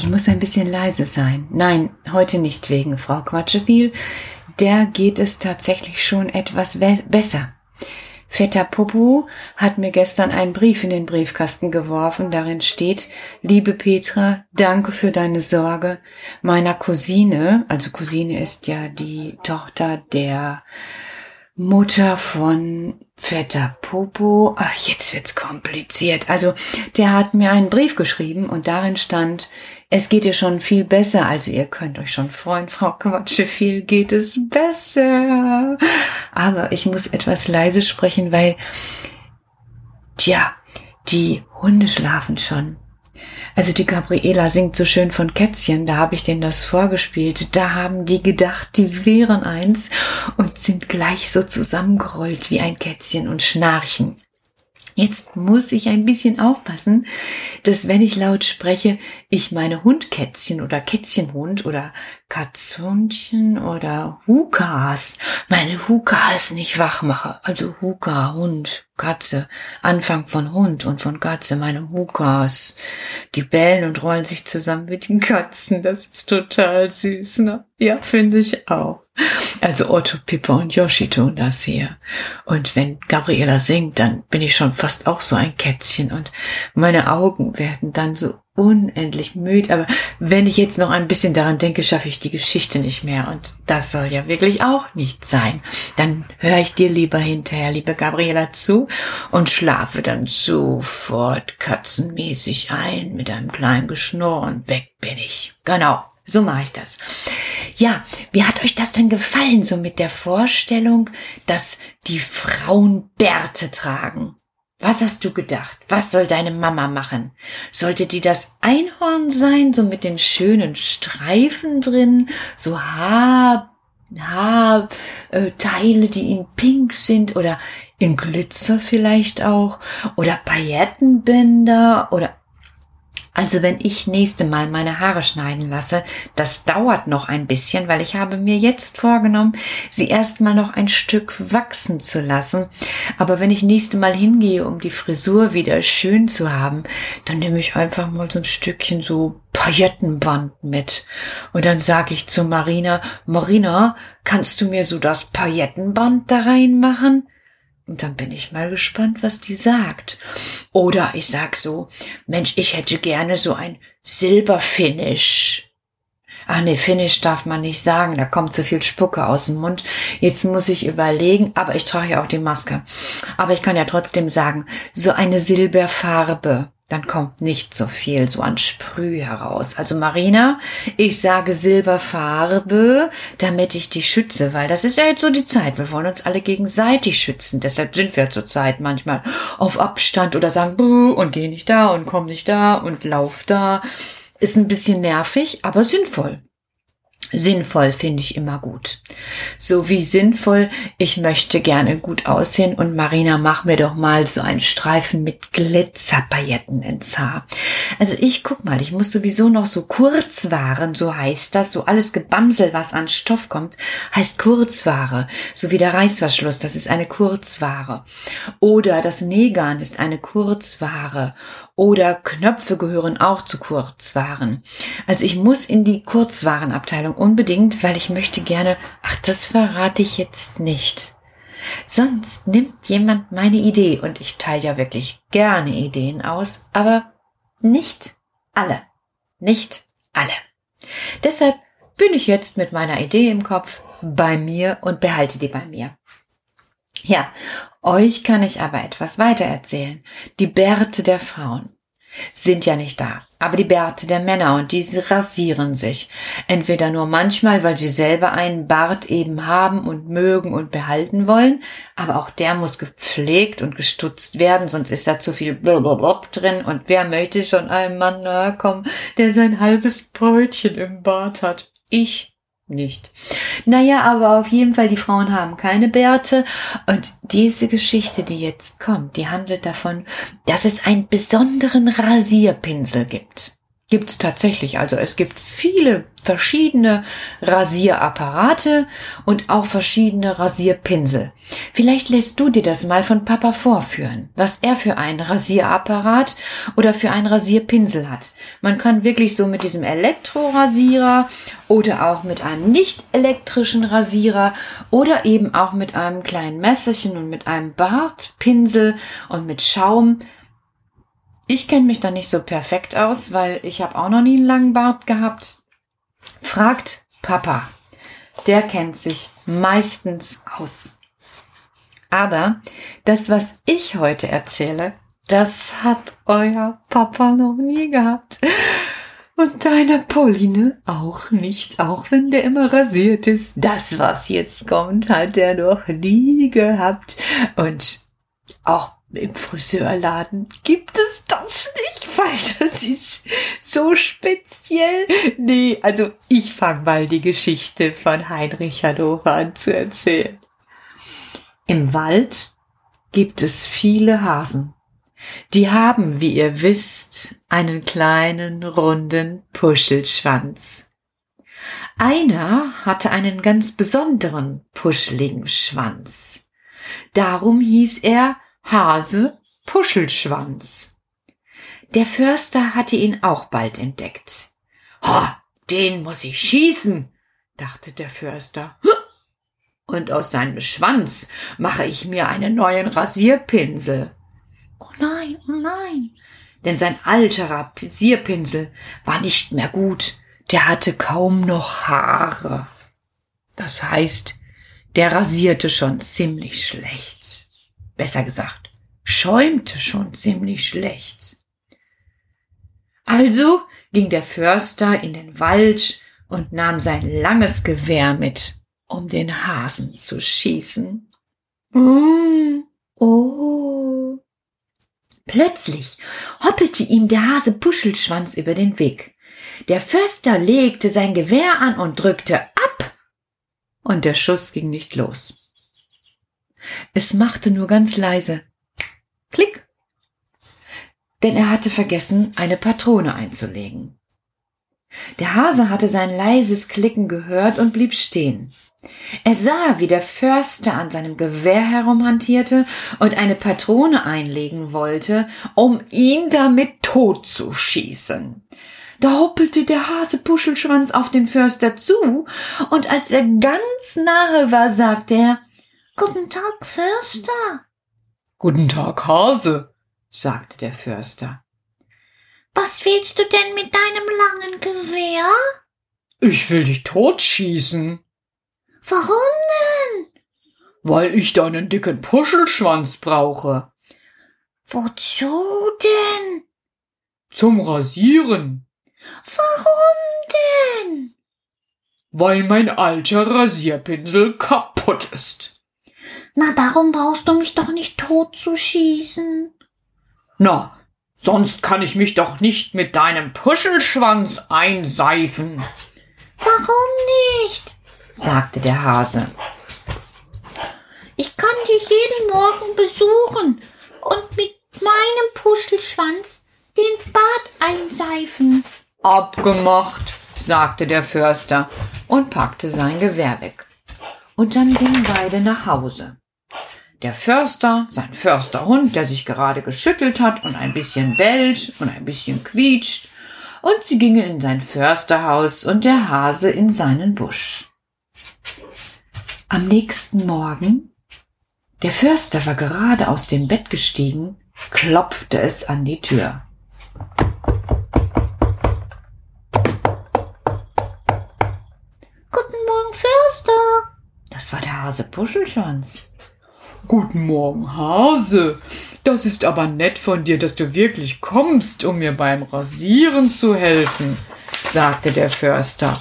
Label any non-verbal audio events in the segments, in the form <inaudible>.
Ich muss ein bisschen leise sein. Nein, heute nicht wegen Frau Quatscheviel. Der geht es tatsächlich schon etwas besser. Vetter Popo hat mir gestern einen Brief in den Briefkasten geworfen. Darin steht, liebe Petra, danke für deine Sorge. Meiner Cousine, also Cousine ist ja die Tochter der Mutter von Vetter Popo. Ach, jetzt wird's kompliziert. Also, der hat mir einen Brief geschrieben und darin stand, es geht ihr schon viel besser. Also, ihr könnt euch schon freuen, <laughs> Frau Quatsche, viel geht es besser. Aber ich muss etwas leise sprechen, weil, tja, die Hunde schlafen schon. Also die Gabriela singt so schön von Kätzchen, da habe ich denen das vorgespielt. Da haben die gedacht, die wären eins und sind gleich so zusammengerollt wie ein Kätzchen und schnarchen. Jetzt muss ich ein bisschen aufpassen, dass wenn ich laut spreche, ich meine Hundkätzchen oder Kätzchenhund oder Katzhundchen oder Hukas, meine Hukas nicht wach mache. Also Huka, Hund, Katze, Anfang von Hund und von Katze, meine Hukas. Die bellen und rollen sich zusammen mit den Katzen. Das ist total süß, ne? Ja, finde ich auch. Also Otto, Pippa und Yoshi tun das hier. Und wenn Gabriela singt, dann bin ich schon fast auch so ein Kätzchen und meine Augen werden dann so unendlich müde. Aber wenn ich jetzt noch ein bisschen daran denke, schaffe ich die Geschichte nicht mehr. Und das soll ja wirklich auch nicht sein. Dann höre ich dir lieber hinterher, liebe Gabriela, zu und schlafe dann sofort katzenmäßig ein mit einem kleinen Geschnurr und weg bin ich. Genau. So mache ich das. Ja, wie hat euch das denn gefallen, so mit der Vorstellung, dass die Frauen Bärte tragen? Was hast du gedacht? Was soll deine Mama machen? Sollte die das Einhorn sein, so mit den schönen Streifen drin, so Haar, Haarteile, äh, die in Pink sind oder in Glitzer vielleicht auch oder Paillettenbänder oder also wenn ich nächste Mal meine Haare schneiden lasse, das dauert noch ein bisschen, weil ich habe mir jetzt vorgenommen, sie erstmal noch ein Stück wachsen zu lassen. Aber wenn ich nächste Mal hingehe, um die Frisur wieder schön zu haben, dann nehme ich einfach mal so ein Stückchen so Paillettenband mit. Und dann sage ich zu Marina, Marina, kannst du mir so das Paillettenband da reinmachen? Und dann bin ich mal gespannt, was die sagt. Oder ich sag so, Mensch, ich hätte gerne so ein Silberfinish. Ach nee, Finish darf man nicht sagen, da kommt zu viel Spucke aus dem Mund. Jetzt muss ich überlegen, aber ich trage ja auch die Maske. Aber ich kann ja trotzdem sagen, so eine Silberfarbe dann kommt nicht so viel so an Sprüh heraus. Also Marina, ich sage Silberfarbe, damit ich dich schütze, weil das ist ja jetzt so die Zeit. Wir wollen uns alle gegenseitig schützen. Deshalb sind wir zurzeit manchmal auf Abstand oder sagen Buh und geh nicht da und komm nicht da und lauf da. Ist ein bisschen nervig, aber sinnvoll. Sinnvoll finde ich immer gut. So wie sinnvoll, ich möchte gerne gut aussehen und Marina, mach mir doch mal so einen Streifen mit Glitzerpailletten ins Haar. Also ich guck mal, ich muss sowieso noch so Kurzwaren, so heißt das, so alles Gebamsel, was an Stoff kommt, heißt Kurzware. So wie der Reißverschluss, das ist eine Kurzware. Oder das Nähgarn ist eine Kurzware oder Knöpfe gehören auch zu Kurzwaren. Also ich muss in die Kurzwarenabteilung unbedingt, weil ich möchte gerne, ach, das verrate ich jetzt nicht. Sonst nimmt jemand meine Idee und ich teile ja wirklich gerne Ideen aus, aber nicht alle. Nicht alle. Deshalb bin ich jetzt mit meiner Idee im Kopf bei mir und behalte die bei mir. Ja, euch kann ich aber etwas weiter erzählen. Die Bärte der Frauen sind ja nicht da. Aber die Bärte der Männer und diese rasieren sich. Entweder nur manchmal, weil sie selber einen Bart eben haben und mögen und behalten wollen, aber auch der muss gepflegt und gestutzt werden, sonst ist da zu viel Blablabla drin und wer möchte schon einem Mann nahe kommen, der sein halbes Brötchen im Bart hat? Ich nicht. Naja, aber auf jeden Fall, die Frauen haben keine Bärte. Und diese Geschichte, die jetzt kommt, die handelt davon, dass es einen besonderen Rasierpinsel gibt. Gibt's tatsächlich. Also es gibt viele verschiedene Rasierapparate und auch verschiedene Rasierpinsel. Vielleicht lässt du dir das mal von Papa vorführen, was er für einen Rasierapparat oder für einen Rasierpinsel hat. Man kann wirklich so mit diesem Elektrorasierer oder auch mit einem nicht elektrischen Rasierer oder eben auch mit einem kleinen Messerchen und mit einem Bartpinsel und mit Schaum ich kenne mich da nicht so perfekt aus, weil ich habe auch noch nie einen langen Bart gehabt. Fragt Papa. Der kennt sich meistens aus. Aber das, was ich heute erzähle, das hat euer Papa noch nie gehabt. Und deiner Pauline auch nicht, auch wenn der immer rasiert ist. Das, was jetzt kommt, hat er noch nie gehabt. Und auch im Friseurladen gibt es das nicht, weil das ist so speziell. Nee, also ich fange mal die Geschichte von Heinrich Hannover an zu erzählen. Im Wald gibt es viele Hasen. Die haben, wie ihr wisst, einen kleinen, runden Puschelschwanz. Einer hatte einen ganz besonderen, puscheligen Schwanz. Darum hieß er Hase Puschelschwanz. Der Förster hatte ihn auch bald entdeckt. Ha, den muss ich schießen, dachte der Förster. Und aus seinem Schwanz mache ich mir einen neuen Rasierpinsel. Oh nein, oh nein, denn sein alter Rasierpinsel war nicht mehr gut, der hatte kaum noch Haare. Das heißt, der rasierte schon ziemlich schlecht besser gesagt, schäumte schon ziemlich schlecht. Also ging der Förster in den Wald und nahm sein langes Gewehr mit, um den Hasen zu schießen. Mm, oh. Plötzlich hoppelte ihm der Hase Puschelschwanz über den Weg. Der Förster legte sein Gewehr an und drückte ab, und der Schuss ging nicht los. Es machte nur ganz leise Klick, denn er hatte vergessen, eine Patrone einzulegen. Der Hase hatte sein leises Klicken gehört und blieb stehen. Er sah, wie der Förster an seinem Gewehr herumhantierte und eine Patrone einlegen wollte, um ihn damit totzuschießen. Da hoppelte der Hase Puschelschwanz auf den Förster zu, und als er ganz nahe war, sagte er Guten Tag, Förster. Guten Tag, Hase, sagte der Förster. Was willst du denn mit deinem langen Gewehr? Ich will dich totschießen. Warum denn? Weil ich deinen dicken Puschelschwanz brauche. Wozu denn? Zum Rasieren. Warum denn? Weil mein alter Rasierpinsel kaputt ist. Na, darum brauchst du mich doch nicht totzuschießen. Na, sonst kann ich mich doch nicht mit deinem Puschelschwanz einseifen. Warum nicht? sagte der Hase. Ich kann dich jeden Morgen besuchen und mit meinem Puschelschwanz den Bart einseifen. Abgemacht, sagte der Förster und packte sein Gewehr weg. Und dann gingen beide nach Hause. Der Förster, sein Försterhund, der sich gerade geschüttelt hat und ein bisschen bellt und ein bisschen quietscht, und sie gingen in sein Försterhaus und der Hase in seinen Busch. Am nächsten Morgen, der Förster war gerade aus dem Bett gestiegen, klopfte es an die Tür. Guten Morgen, Förster. Das war der Hase Puschelschwanz. Guten Morgen, Hase. Das ist aber nett von dir, dass du wirklich kommst, um mir beim Rasieren zu helfen, sagte der Förster.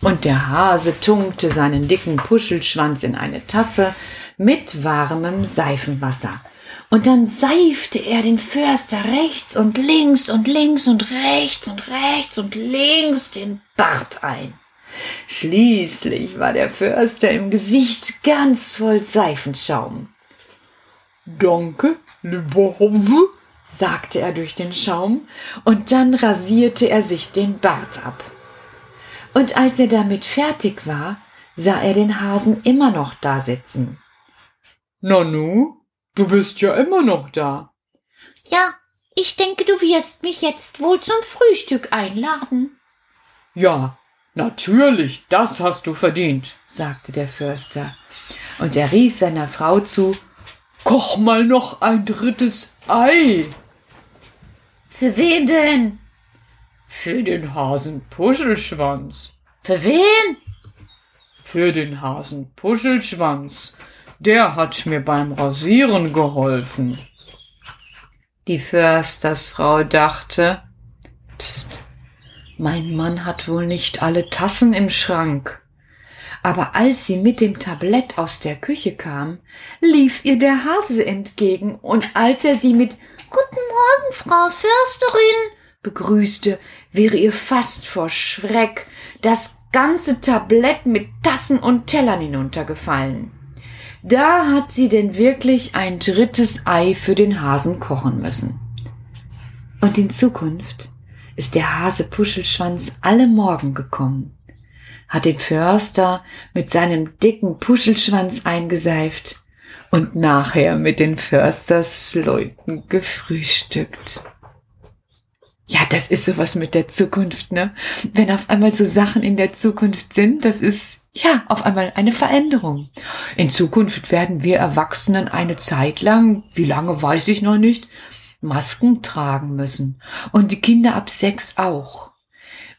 Und der Hase tunkte seinen dicken Puschelschwanz in eine Tasse mit warmem Seifenwasser. Und dann seifte er den Förster rechts und links und links und rechts und rechts und links den Bart ein. Schließlich war der Förster im Gesicht ganz voll Seifenschaum. Danke, lieber Hase, sagte er durch den Schaum, und dann rasierte er sich den Bart ab. Und als er damit fertig war, sah er den Hasen immer noch da sitzen. Nanu, du bist ja immer noch da. Ja, ich denke, du wirst mich jetzt wohl zum Frühstück einladen. Ja, natürlich, das hast du verdient. sagte der Förster, und er rief seiner Frau zu, Koch mal noch ein drittes Ei Für wen denn? für den Hasen Puschelschwanz. Für wen? Für den Hasen Puschelschwanz. Der hat mir beim Rasieren geholfen. Die Förstersfrau dachte, Psst, mein Mann hat wohl nicht alle Tassen im Schrank. Aber als sie mit dem Tablett aus der Küche kam, lief ihr der Hase entgegen, und als er sie mit Guten Morgen, Frau Försterin. begrüßte, wäre ihr fast vor Schreck das ganze Tablett mit Tassen und Tellern hinuntergefallen. Da hat sie denn wirklich ein drittes Ei für den Hasen kochen müssen. Und in Zukunft ist der Hase Puschelschwanz alle Morgen gekommen, hat den Förster mit seinem dicken Puschelschwanz eingeseift und nachher mit den Förstersleuten gefrühstückt. Ja, das ist sowas mit der Zukunft, ne? Wenn auf einmal so Sachen in der Zukunft sind, das ist ja auf einmal eine Veränderung. In Zukunft werden wir Erwachsenen eine Zeit lang, wie lange weiß ich noch nicht, Masken tragen müssen. Und die Kinder ab sechs auch.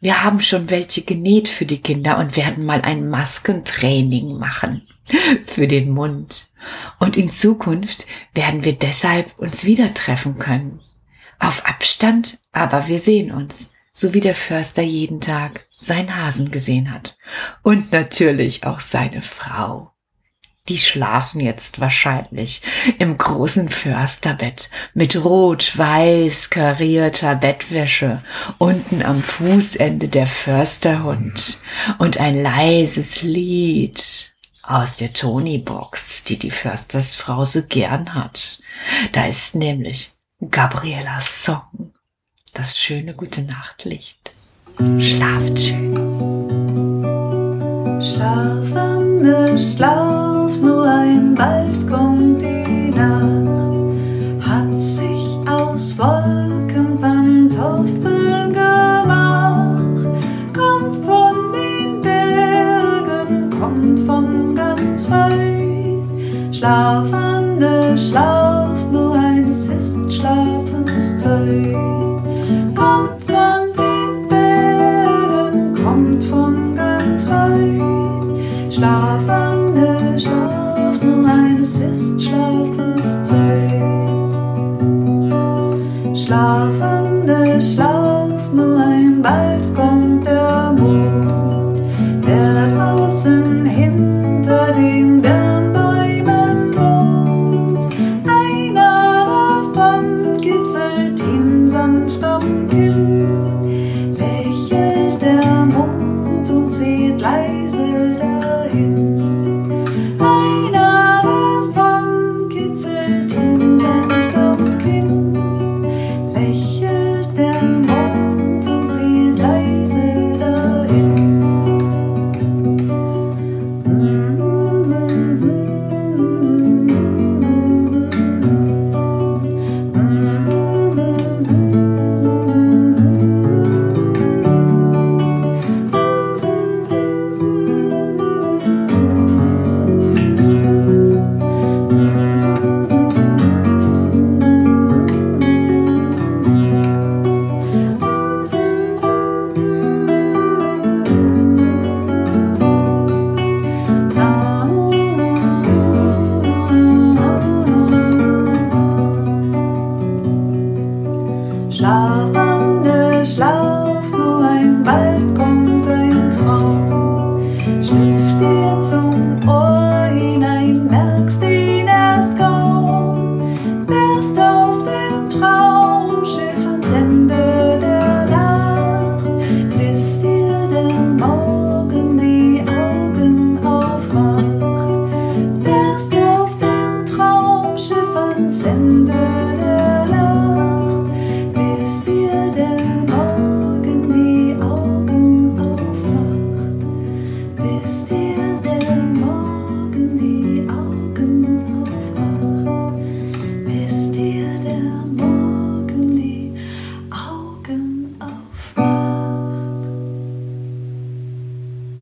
Wir haben schon welche genäht für die Kinder und werden mal ein Maskentraining machen. <laughs> Für den Mund. Und in Zukunft werden wir deshalb uns wieder treffen können. Auf Abstand, aber wir sehen uns, so wie der Förster jeden Tag seinen Hasen gesehen hat. Und natürlich auch seine Frau. Die schlafen jetzt wahrscheinlich im großen Försterbett mit rot-weiß karierter Bettwäsche, unten am Fußende der Försterhund und ein leises Lied aus der Tonybox, die die Förstersfrau so gern hat. Da ist nämlich Gabrielas Song, das schöne gute Nachtlicht. Schlaft schön. Schlaf, Anne, schlaf, love.